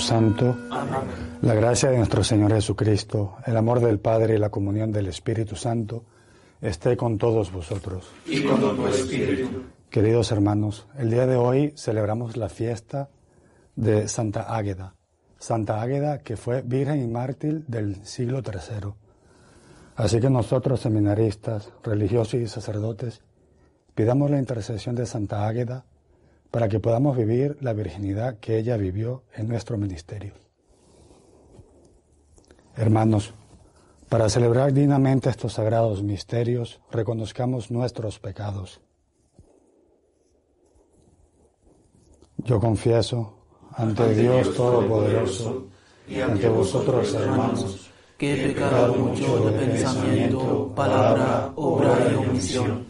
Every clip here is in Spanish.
Espíritu Santo. La gracia de nuestro Señor Jesucristo, el amor del Padre y la comunión del Espíritu Santo esté con todos vosotros. Y con tu espíritu. Queridos hermanos, el día de hoy celebramos la fiesta de Santa Águeda. Santa Águeda que fue virgen y mártir del siglo III. Así que nosotros, seminaristas, religiosos y sacerdotes, pidamos la intercesión de Santa Águeda para que podamos vivir la virginidad que ella vivió en nuestro ministerio. Hermanos, para celebrar dignamente estos sagrados misterios, reconozcamos nuestros pecados. Yo confieso ante Dios Todopoderoso y ante vosotros, hermanos, que he pecado mucho de pensamiento, palabra, obra y omisión.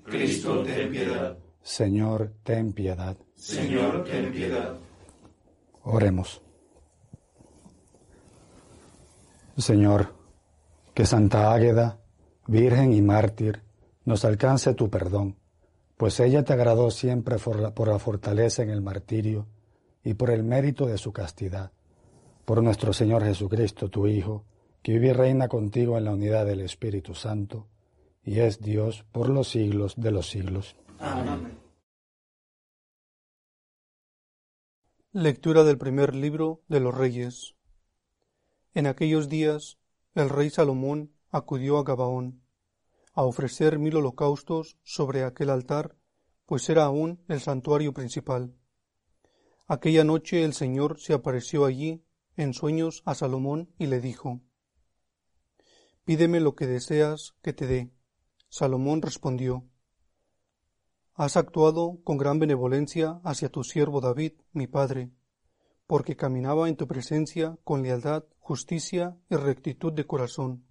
Cristo, ten piedad. Señor, ten piedad. Señor, ten piedad. Oremos. Señor, que Santa Águeda, Virgen y mártir, nos alcance tu perdón, pues ella te agradó siempre por la, por la fortaleza en el martirio y por el mérito de su castidad. Por nuestro Señor Jesucristo, tu Hijo, que vive y reina contigo en la unidad del Espíritu Santo, y es Dios por los siglos de los siglos. Lectura del primer libro de los Reyes. En aquellos días el rey Salomón acudió a Gabaón a ofrecer mil holocaustos sobre aquel altar, pues era aún el santuario principal. Aquella noche el Señor se apareció allí en sueños a Salomón y le dijo Pídeme lo que deseas que te dé. Salomón respondió Has actuado con gran benevolencia hacia tu siervo David, mi padre, porque caminaba en tu presencia con lealtad, justicia y rectitud de corazón.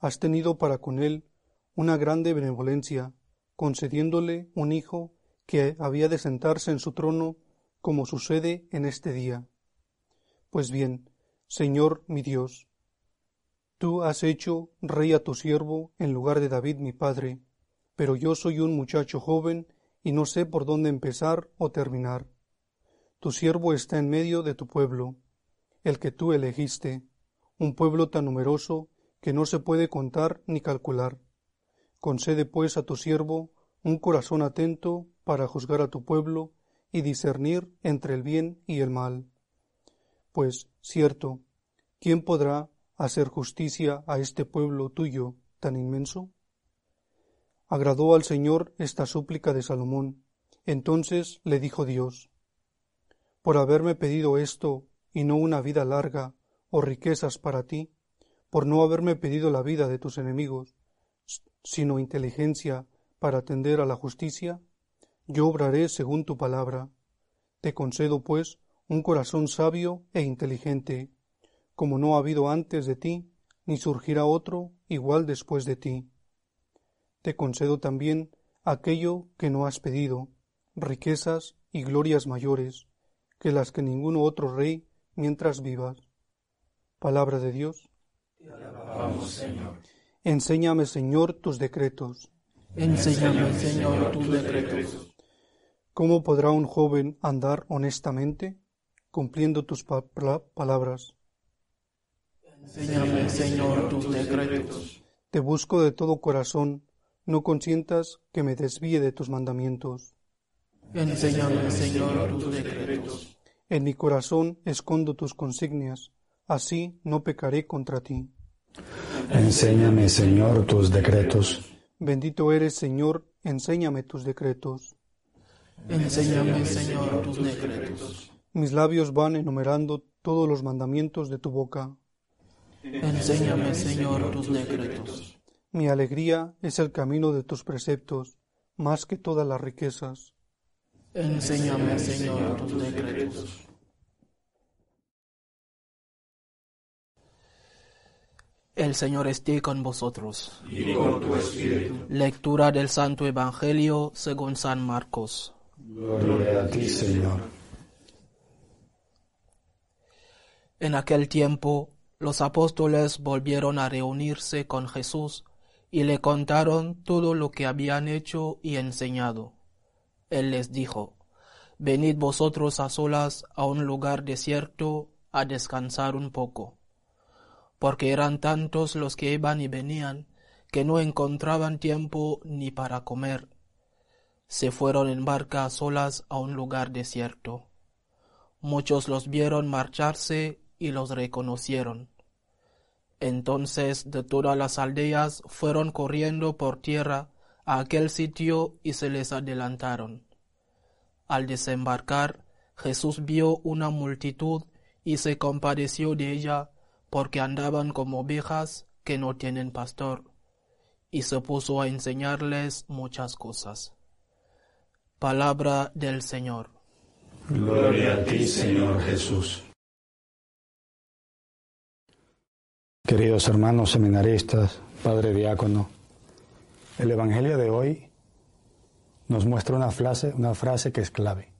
Has tenido para con él una grande benevolencia, concediéndole un hijo que había de sentarse en su trono como sucede en este día. Pues bien, Señor mi Dios, tú has hecho rey a tu siervo en lugar de David mi padre, pero yo soy un muchacho joven y no sé por dónde empezar o terminar. Tu siervo está en medio de tu pueblo, el que tú elegiste, un pueblo tan numeroso que no se puede contar ni calcular. Concede pues a tu siervo un corazón atento para juzgar a tu pueblo y discernir entre el bien y el mal. Pues, cierto, ¿quién podrá hacer justicia a este pueblo tuyo tan inmenso? Agradó al Señor esta súplica de Salomón. Entonces le dijo Dios, Por haberme pedido esto y no una vida larga o riquezas para ti, por no haberme pedido la vida de tus enemigos, sino inteligencia para atender a la justicia, yo obraré según tu palabra. Te concedo, pues, un corazón sabio e inteligente, como no ha habido antes de ti, ni surgirá otro igual después de ti. Te concedo también aquello que no has pedido, riquezas y glorias mayores, que las que ninguno otro rey mientras vivas. Palabra de Dios. Vamos, Señor. Enséñame, Señor, tus decretos. Enséñame, Señor, tus decretos. ¿Cómo podrá un joven andar honestamente? Cumpliendo tus pa- palabras. Enséñame, Señor, tus decretos. Te busco de todo corazón, no consientas que me desvíe de tus mandamientos. Enséñame, Señor, tus decretos. En mi corazón escondo tus consignias, así no pecaré contra ti. Enséñame, Señor, tus decretos. Bendito eres, Señor, enséñame tus decretos. Enséñame, Señor, tus decretos. Mis labios van enumerando todos los mandamientos de tu boca. Enséñame, Señor, tus decretos. Mi alegría es el camino de tus preceptos, más que todas las riquezas. Enséñame, Señor, tus decretos. El Señor esté con vosotros. Y con tu espíritu. Lectura del Santo Evangelio según San Marcos. Gloria a ti, Señor. En aquel tiempo los apóstoles volvieron a reunirse con Jesús y le contaron todo lo que habían hecho y enseñado. Él les dijo, Venid vosotros a solas a un lugar desierto a descansar un poco porque eran tantos los que iban y venían, que no encontraban tiempo ni para comer. Se fueron en barca solas a un lugar desierto. Muchos los vieron marcharse y los reconocieron. Entonces de todas las aldeas fueron corriendo por tierra a aquel sitio y se les adelantaron. Al desembarcar, Jesús vio una multitud y se compadeció de ella porque andaban como ovejas que no tienen pastor, y se puso a enseñarles muchas cosas. Palabra del Señor. Gloria a ti, Señor Jesús. Queridos hermanos seminaristas, Padre Diácono, el Evangelio de hoy nos muestra una frase, una frase que es clave.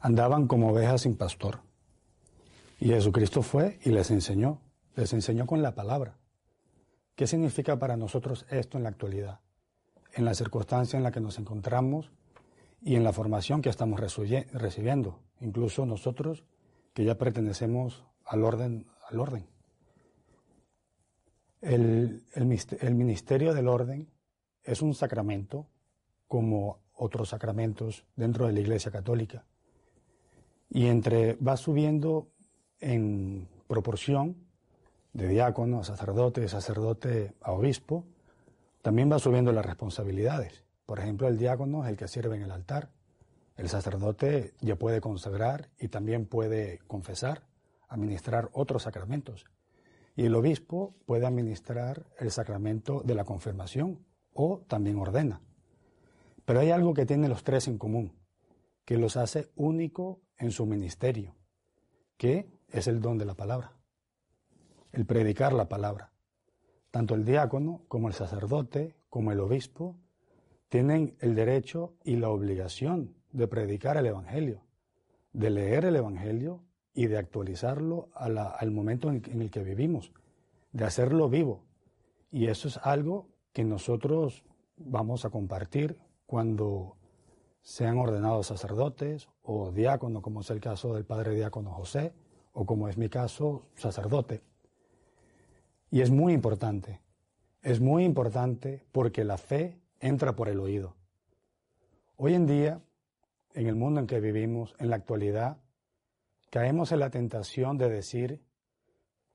Andaban como ovejas sin pastor. Y Jesucristo fue y les enseñó les enseñó con la palabra. ¿Qué significa para nosotros esto en la actualidad? En la circunstancia en la que nos encontramos y en la formación que estamos recibiendo, incluso nosotros que ya pertenecemos al orden. Al orden. El, el ministerio del orden es un sacramento como otros sacramentos dentro de la Iglesia Católica. Y entre va subiendo en proporción de diácono a sacerdote, de sacerdote a obispo, también va subiendo las responsabilidades. Por ejemplo, el diácono es el que sirve en el altar. El sacerdote ya puede consagrar y también puede confesar, administrar otros sacramentos. Y el obispo puede administrar el sacramento de la confirmación o también ordena. Pero hay algo que tienen los tres en común, que los hace único en su ministerio, que es el don de la palabra el predicar la palabra. Tanto el diácono como el sacerdote, como el obispo, tienen el derecho y la obligación de predicar el Evangelio, de leer el Evangelio y de actualizarlo al momento en el que vivimos, de hacerlo vivo. Y eso es algo que nosotros vamos a compartir cuando sean ordenados sacerdotes o diácono, como es el caso del padre diácono José, o como es mi caso, sacerdote. Y es muy importante, es muy importante porque la fe entra por el oído. Hoy en día, en el mundo en que vivimos, en la actualidad, caemos en la tentación de decir,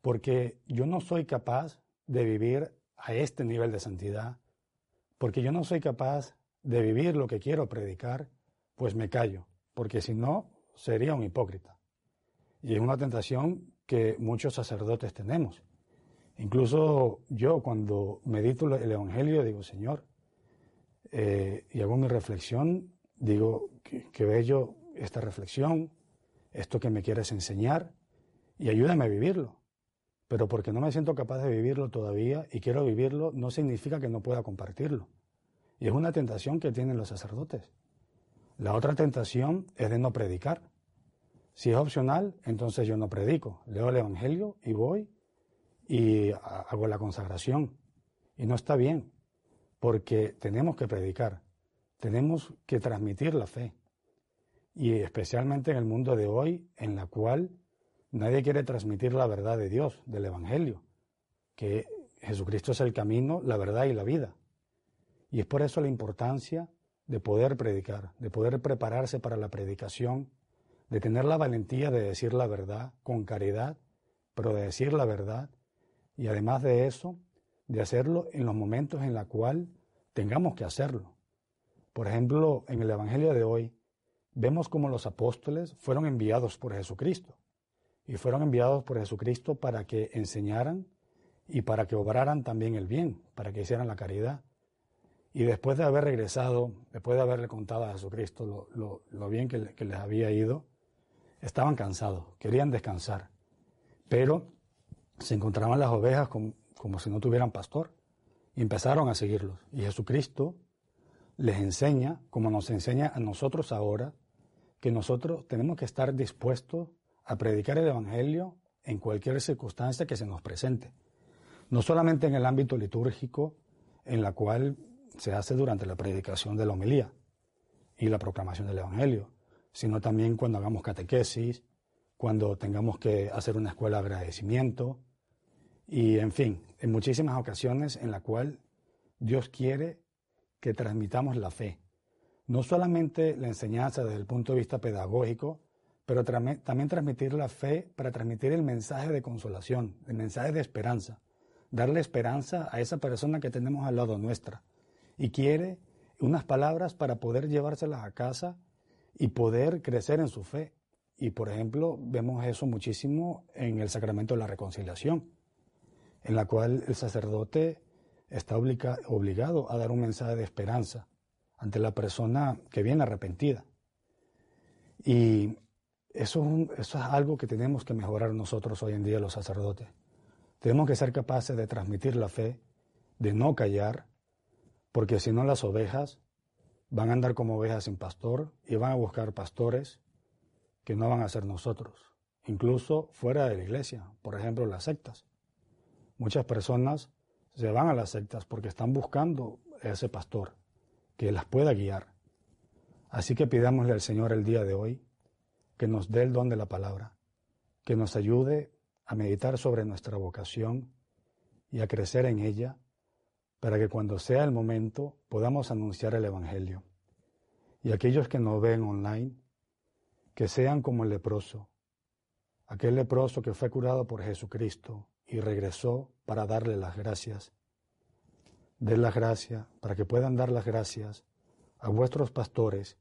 porque yo no soy capaz de vivir a este nivel de santidad, porque yo no soy capaz de vivir lo que quiero predicar, pues me callo, porque si no, sería un hipócrita. Y es una tentación que muchos sacerdotes tenemos. Incluso yo cuando medito el Evangelio digo, Señor, eh, y hago mi reflexión, digo, que, bello esta reflexión, esto que me quieres enseñar, y ayúdame a vivirlo. Pero porque no me siento capaz de vivirlo todavía y quiero vivirlo, no significa que no pueda compartirlo. Y es una tentación que tienen los sacerdotes. La otra tentación es de no predicar. Si es opcional, entonces yo no predico. Leo el Evangelio y voy y hago la consagración. Y no está bien, porque tenemos que predicar, tenemos que transmitir la fe. Y especialmente en el mundo de hoy, en la cual nadie quiere transmitir la verdad de Dios, del Evangelio, que Jesucristo es el camino, la verdad y la vida. Y es por eso la importancia de poder predicar, de poder prepararse para la predicación, de tener la valentía de decir la verdad con caridad, pero de decir la verdad y además de eso, de hacerlo en los momentos en los cuales tengamos que hacerlo. Por ejemplo, en el Evangelio de hoy, vemos como los apóstoles fueron enviados por Jesucristo. Y fueron enviados por Jesucristo para que enseñaran y para que obraran también el bien, para que hicieran la caridad. Y después de haber regresado, después de haberle contado a Jesucristo lo, bien que, que les había ido, estaban cansados, querían descansar. Pero se encontraban las ovejas con, como si no tuvieran pastor. Y empezaron a seguirlos. Y Jesucristo les enseña, como nos enseña a nosotros ahora, que nosotros tenemos que estar dispuestos a predicar el Evangelio en cualquier circunstancia que se nos presente. No solamente en el ámbito litúrgico, en la cual se hace durante la predicación de la homilía y la proclamación del Evangelio, sino también cuando hagamos catequesis, cuando tengamos que hacer una escuela de agradecimiento y, en fin, en muchísimas ocasiones en la cual Dios quiere que transmitamos la fe. No solamente la enseñanza desde el punto de vista pedagógico, pero también transmitir la fe para transmitir el mensaje de consolación, el mensaje de esperanza, darle esperanza a esa persona que tenemos al lado nuestra. Y quiere unas palabras para poder llevárselas a casa y poder crecer en su fe. Y por ejemplo, vemos eso muchísimo en el sacramento de la reconciliación, en la cual el sacerdote está obligado a dar un mensaje de esperanza ante la persona que viene arrepentida. Y eso, es algo que tenemos que mejorar nosotros hoy en día los sacerdotes. Tenemos que ser capaces de transmitir la fe, de no callar, porque si no las ovejas van a andar como ovejas sin pastor y van a buscar pastores que no van a ser nosotros, incluso fuera de la iglesia, por ejemplo las sectas. Muchas personas se van a las sectas porque están buscando ese pastor que las pueda guiar. Así que pidámosle al Señor el día de hoy que nos dé el don de la palabra, que nos ayude a meditar sobre nuestra vocación y a crecer en ella para que cuando sea el momento podamos anunciar el Evangelio. Y aquellos que nos ven online, que sean como el leproso, aquel leproso que fue curado por Jesucristo y regresó para darle las gracias. Den las gracias para que puedan dar las gracias a vuestros pastores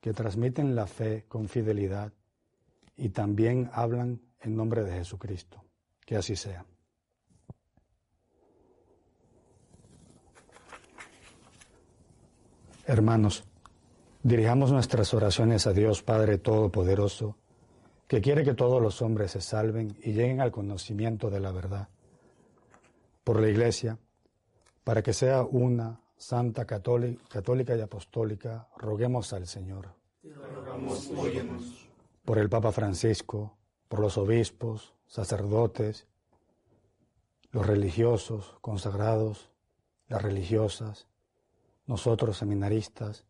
que transmiten la fe con fidelidad y también hablan en nombre de Jesucristo. Que así sea. Hermanos, dirijamos nuestras oraciones a Dios Padre Todopoderoso, que quiere que todos los hombres se salven y lleguen al conocimiento de la verdad. Por la Iglesia, para que sea una, santa, católica y apostólica, roguemos al Señor. Por el Papa Francisco, por los obispos, sacerdotes, los religiosos, consagrados, las religiosas, nosotros seminaristas,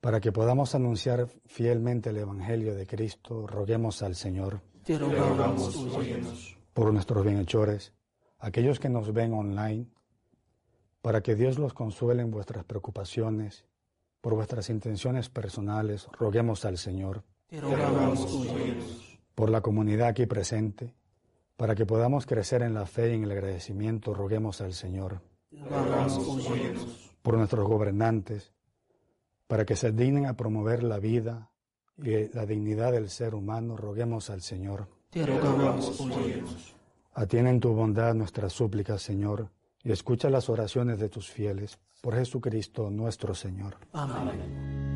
para que podamos anunciar fielmente el Evangelio de Cristo, roguemos al Señor. Te rogamos, por nuestros bienhechores, aquellos que nos ven online, para que Dios los consuele en vuestras preocupaciones, por vuestras intenciones personales, roguemos al Señor. Te rogamos, por la comunidad aquí presente, para que podamos crecer en la fe y en el agradecimiento, roguemos al Señor. Te rogamos, por nuestros gobernantes, para que se dignen a promover la vida y la dignidad del ser humano, roguemos al Señor. Te rogamos, Atiende tu bondad nuestras súplicas, Señor, y escucha las oraciones de tus fieles, por Jesucristo nuestro Señor. Amén.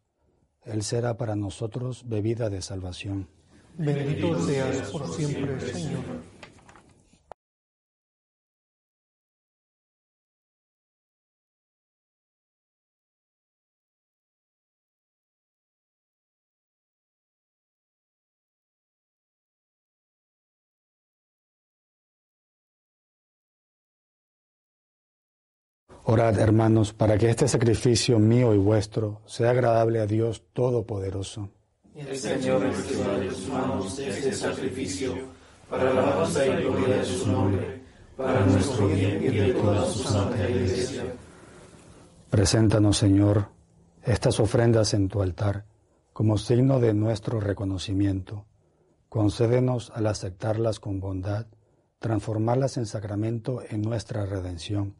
Él será para nosotros bebida de salvación. Bendito seas por siempre, Señor. Orad, hermanos, para que este sacrificio mío y vuestro sea agradable a Dios Todopoderoso. El Señor recibirá de manos este sacrificio para la alabanza y gloria de su nombre, para nuestro bien y de toda su santa iglesia. Preséntanos, Señor, estas ofrendas en tu altar como signo de nuestro reconocimiento. Concédenos al aceptarlas con bondad, transformarlas en sacramento en nuestra redención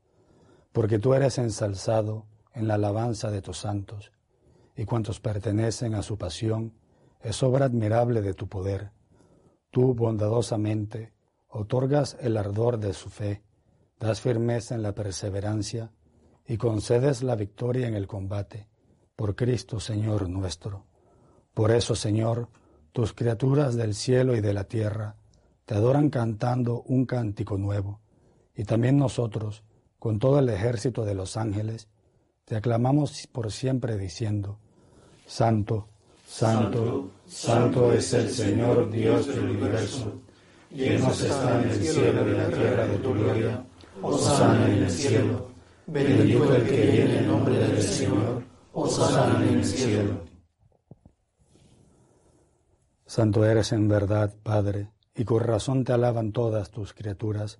porque tú eres ensalzado en la alabanza de tus santos, y cuantos pertenecen a su pasión, es obra admirable de tu poder. Tú bondadosamente otorgas el ardor de su fe, das firmeza en la perseverancia, y concedes la victoria en el combate, por Cristo Señor nuestro. Por eso, Señor, tus criaturas del cielo y de la tierra te adoran cantando un cántico nuevo, y también nosotros, con todo el ejército de los ángeles, te aclamamos por siempre diciendo, Santo, Santo, Santo es el Señor Dios del universo, llenos están el cielo y la tierra de tu gloria, Osana en el cielo, bendito el que viene en nombre del Señor, Osana en el cielo. Santo eres en verdad, Padre, y con razón te alaban todas tus criaturas,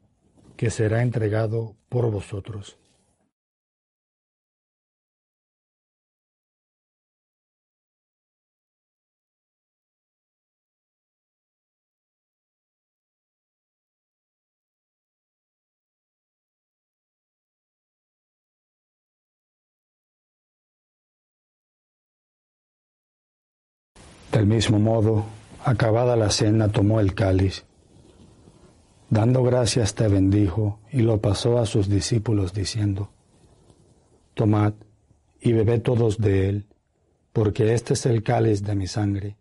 que será entregado por vosotros. Del mismo modo, acabada la cena, tomó el cáliz Dando gracias te bendijo y lo pasó a sus discípulos diciendo, Tomad y bebed todos de él, porque este es el cáliz de mi sangre,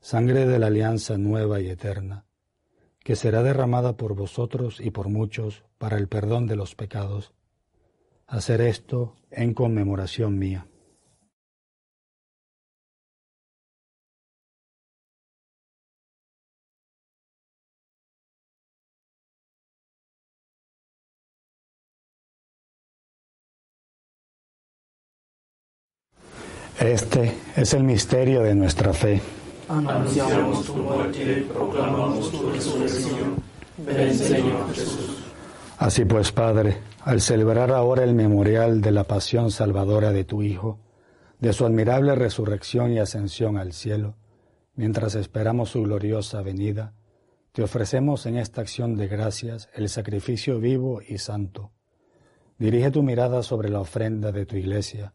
sangre de la alianza nueva y eterna, que será derramada por vosotros y por muchos para el perdón de los pecados. Hacer esto en conmemoración mía. Este es el misterio de nuestra fe. Anunciamos tu muerte, proclamamos tu resurrección. Ven, Señor Jesús. Así pues, Padre, al celebrar ahora el memorial de la pasión salvadora de tu Hijo, de su admirable resurrección y ascensión al cielo, mientras esperamos su gloriosa venida, te ofrecemos en esta acción de gracias el sacrificio vivo y santo. Dirige tu mirada sobre la ofrenda de tu iglesia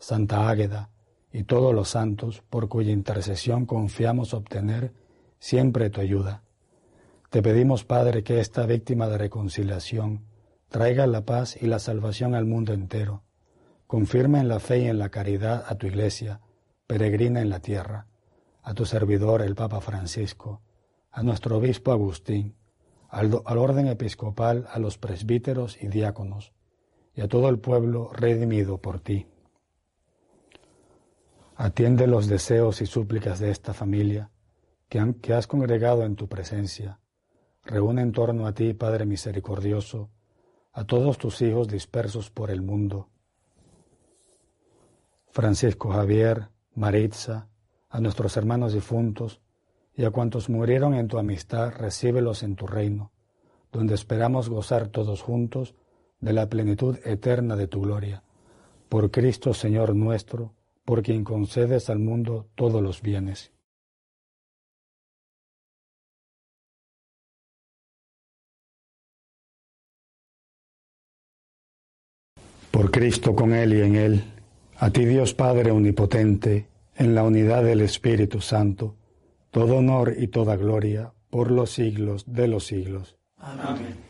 Santa Águeda y todos los santos, por cuya intercesión confiamos obtener siempre tu ayuda te pedimos, Padre, que esta víctima de reconciliación traiga la paz y la salvación al mundo entero. Confirma en la fe y en la caridad a tu iglesia, peregrina en la tierra, a tu servidor el Papa Francisco, a nuestro obispo Agustín, al, al orden episcopal, a los presbíteros y diáconos, y a todo el pueblo redimido por ti. Atiende los deseos y súplicas de esta familia que, has congregado en tu presencia Reúne en torno a ti, Padre misericordioso, a todos tus hijos dispersos por el mundo. Francisco Javier, Maritza, a nuestros hermanos difuntos y a cuantos murieron en tu amistad, recíbelos en tu reino, donde esperamos gozar todos juntos de la plenitud eterna de tu gloria. Por Cristo Señor nuestro, por quien concedes al mundo todos los bienes. Por Cristo con Él y en Él, a ti Dios Padre Omnipotente, en la unidad del Espíritu Santo, todo honor y toda gloria por los siglos de los siglos. Amén.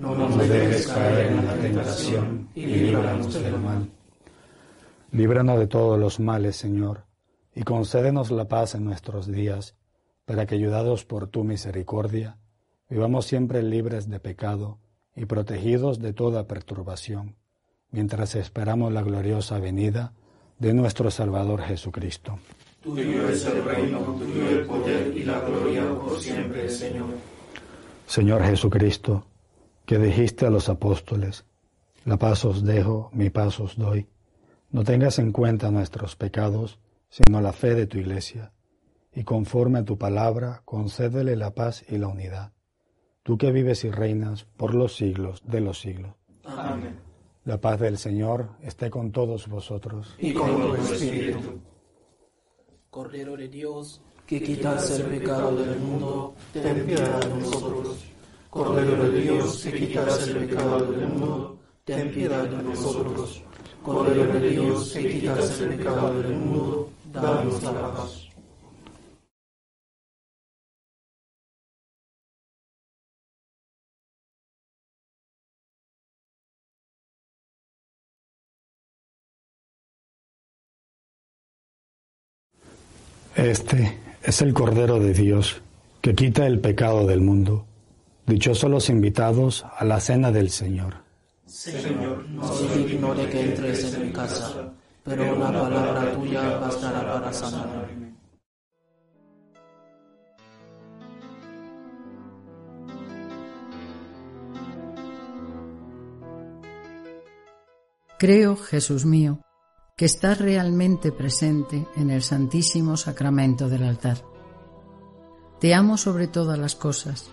No nos dejes caer en la tentación y líbranos del mal. Líbranos de todos los males, Señor, y concédenos la paz en nuestros días para que ayudados por tu misericordia, vivamos siempre libres de pecado y protegidos de toda perturbación, mientras esperamos la gloriosa venida de nuestro Salvador Jesucristo. Tuyo es el reino, tuyo el poder y la gloria por siempre, Señor. Señor Jesucristo, que dijiste a los apóstoles, la paz os dejo, mi paz os doy. No tengas en cuenta nuestros pecados, sino la fe de tu iglesia y conforme a tu palabra, concédele la paz y la unidad. Tú que vives y reinas por los siglos de los siglos. Amén. La paz del Señor esté con todos vosotros. Y con tu espíritu. Cordero de Dios, que quitas el pecado del mundo, ten piedad de nosotros. Cordero de Dios, que quitas el pecado del mundo, ten piedad de nosotros. Cordero de Dios, que quitas el pecado del mundo, danos la paz. Este es el Cordero de Dios que quita el pecado del mundo. Dichosos los invitados a la cena del Señor. Señor, no soy digno de que entres en mi casa, pero una palabra tuya bastará para sanarme. Creo, Jesús mío, que estás realmente presente en el Santísimo Sacramento del altar. Te amo sobre todas las cosas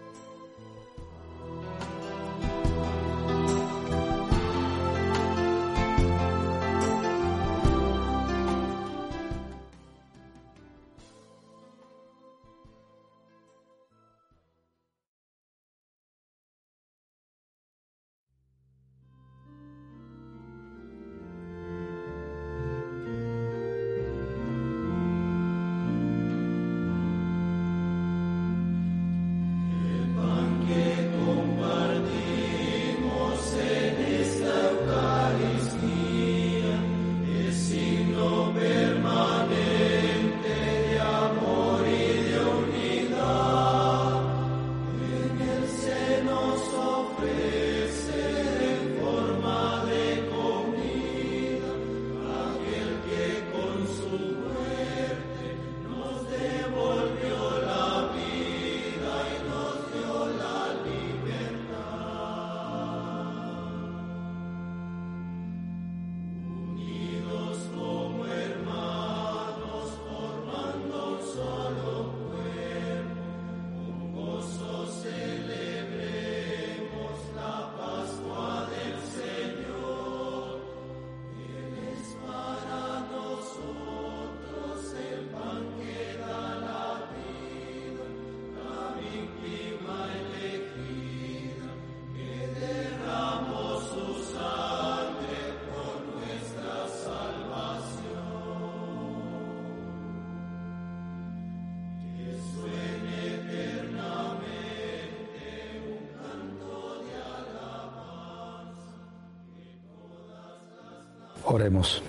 Oremos.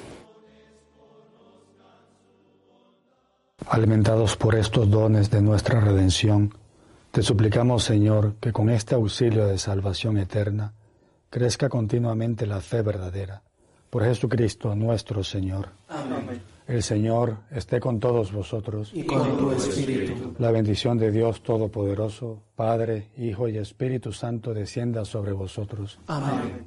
Alimentados por estos dones de nuestra redención, te suplicamos, Señor, que con este auxilio de salvación eterna crezca continuamente la fe verdadera. Por Jesucristo nuestro Señor. Amén. El Señor esté con todos vosotros. Y con tu espíritu. La bendición de Dios Todopoderoso, Padre, Hijo y Espíritu Santo descienda sobre vosotros. Amén.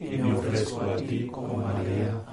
y me ofrezco a ti como María.